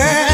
girl.